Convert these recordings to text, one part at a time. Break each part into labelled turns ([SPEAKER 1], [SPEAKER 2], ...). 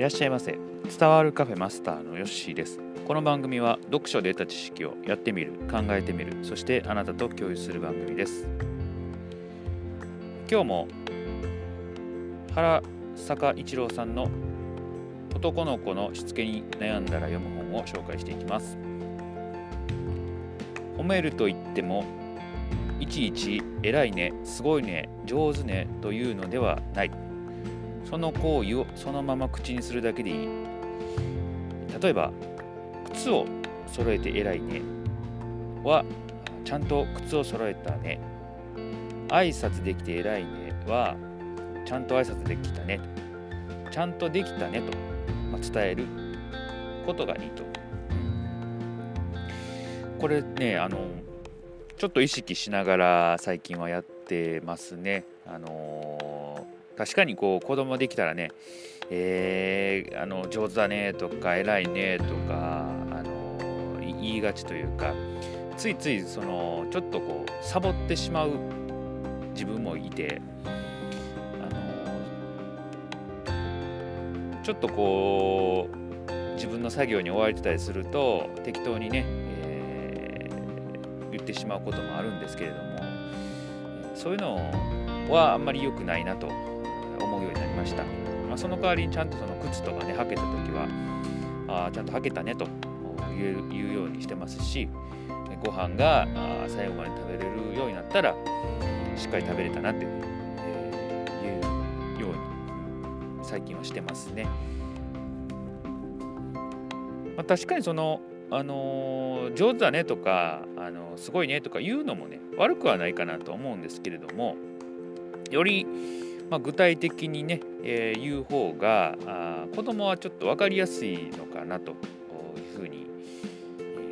[SPEAKER 1] いらっしゃいませ。伝わるカフェマスターのヨッシーです。この番組は読書で得た知識をやってみる考えてみるそしてあなたと共有する番組です。今日も原坂一郎さんの男の子のしつけに悩んだら読む本を紹介していきます。褒めると言ってもいちいち偉いねすごいね上手ねというのではない。その行為をそのまま口にするだけでいい。例えば靴を揃えて偉いね。はちゃんと靴を揃えたね。挨拶できて偉いね。はちゃんと挨拶できたね。ちゃんとできたねと、ま、伝える。ことがいいと。これねあのちょっと意識しながら最近はやってますね。あの確かにこう子供できたらねえー、あの上手だねとか偉いねとかあの言いがちというかついついそのちょっとこうサボってしまう自分もいてあのちょっとこう自分の作業に追われてたりすると適当にね、えー、言ってしまうこともあるんですけれどもそういうのはあんまり良くないなと思うようになりました、まあ、その代わりにちゃんとその靴とかね履けた時はあちゃんと履けたねと言うようにしてますしご飯が最後まで食べれるようになったらしっかり食べれたなっていうように最近はしてますね。まあ、確かにそのあのー、上手だねとか、あのー、すごいねとか言うのもね悪くはないかなと思うんですけれどもより、まあ、具体的にね、えー、言う方があ子供はちょっと分かりやすいのかなというふうに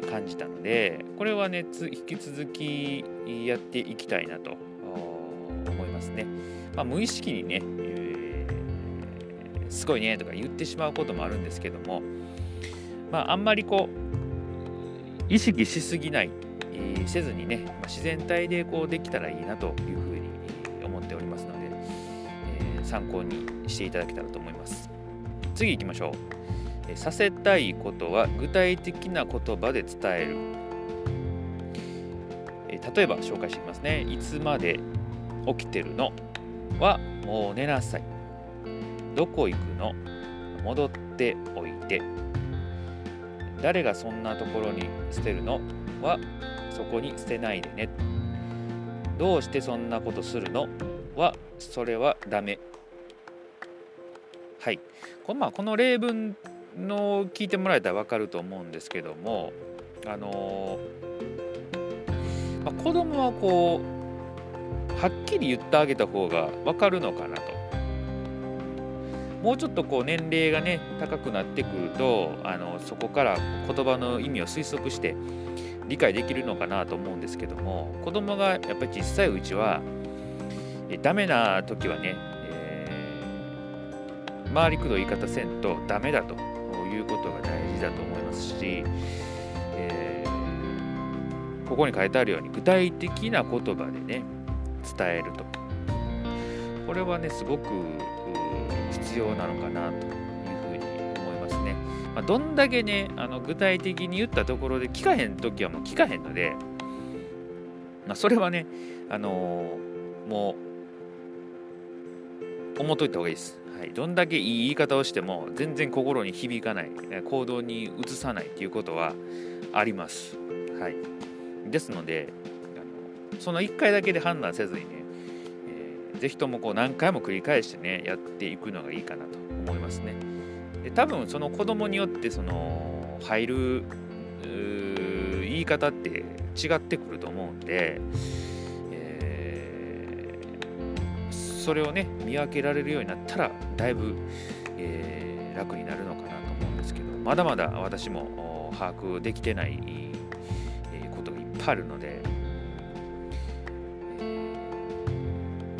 [SPEAKER 1] 感じたのでこれはね引き続きやっていきたいなと思いますね。まあ、無意識にね、すごいねとか言ってしまうこともあるんですけども、まあ、あんまりこう意識しすぎない、えー、せずにね、まあ、自然体でこうできたらいいなというふうに思っておりますので、参考にしていただけたらと思います。次行きましょう、させたいことは具体的な言葉で伝える、例えば紹介していきますね。いつまで起きてるのはもう寝なさい。どこ行くの？戻っておいて。誰がそんなところに捨てるの？はそこに捨てないでね。どうしてそんなことするの？はそれはダメ。はい。この,、まあ、この例文の聞いてもらえたら分かると思うんですけどもあのまあ、子供はこうはっきり言ってあげた方が分かるのかなと。もうちょっとこう年齢がね高くなってくるとあのそこから言葉の意味を推測して理解できるのかなと思うんですけども子供がやっぱり小さいうちはえダメな時はね、回りくどい言い方せんとダメだということが大事だと思いますし、えー、ここに書いてあるように具体的な言葉でね伝えるとこれはねすごく必要なのかなというふうに思いますね。まあ、どんだけねあの具体的に言ったところで聞かへん時はもう聞かへんので、まあ、それはね、あのー、もう思っといた方がいいです。はい、どんだけいい言い方をしても全然心に響かない行動に移さないということはあります。はい、ですのであのその1回だけで判断せずにねぜひともこう何回も繰り返してねやっていくのがいいかなと思いますね。で多分その子供によってその入る言い方って違ってくると思うんで、それをね見分けられるようになったらだいぶ、えー、楽になるのかなと思うんですけどまだまだ私も把握できてないことがいっぱいあるので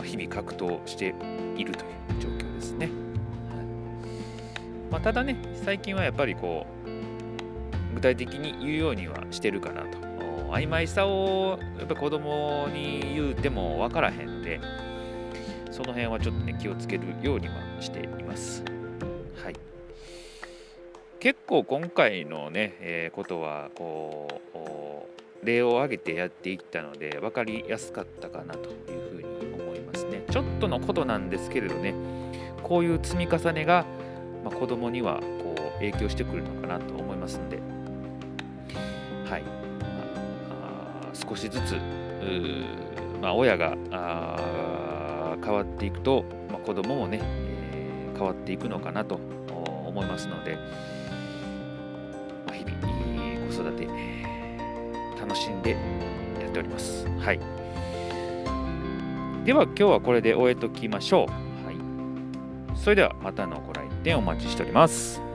[SPEAKER 1] 日々格闘しているという状況ですね。はいまあ、ただね、最近はやっぱりこう、具体的に言うようにはしてるかなと。曖昧さをやっぱ子供に言うても分からへんで、その辺はちょっとね、気をつけるようにはしています。はい。結構今回のね、えー、ことはこう例を挙げてやっていったので分かりやすかったかなというふうに思いますねちょっとのことなんですけれどねこういう積み重ねが、まあ、子供にはこう影響してくるのかなと思いますのではい、まあ、少しずつまあ、親があ変わっていくと、まあ、子供もね、えー、変わっていくのかなと思いますので、まあ、日々子育て楽しんでやっております。はい。では今日はこれで終えときましょう。はい。それではまたのご来店お待ちしております。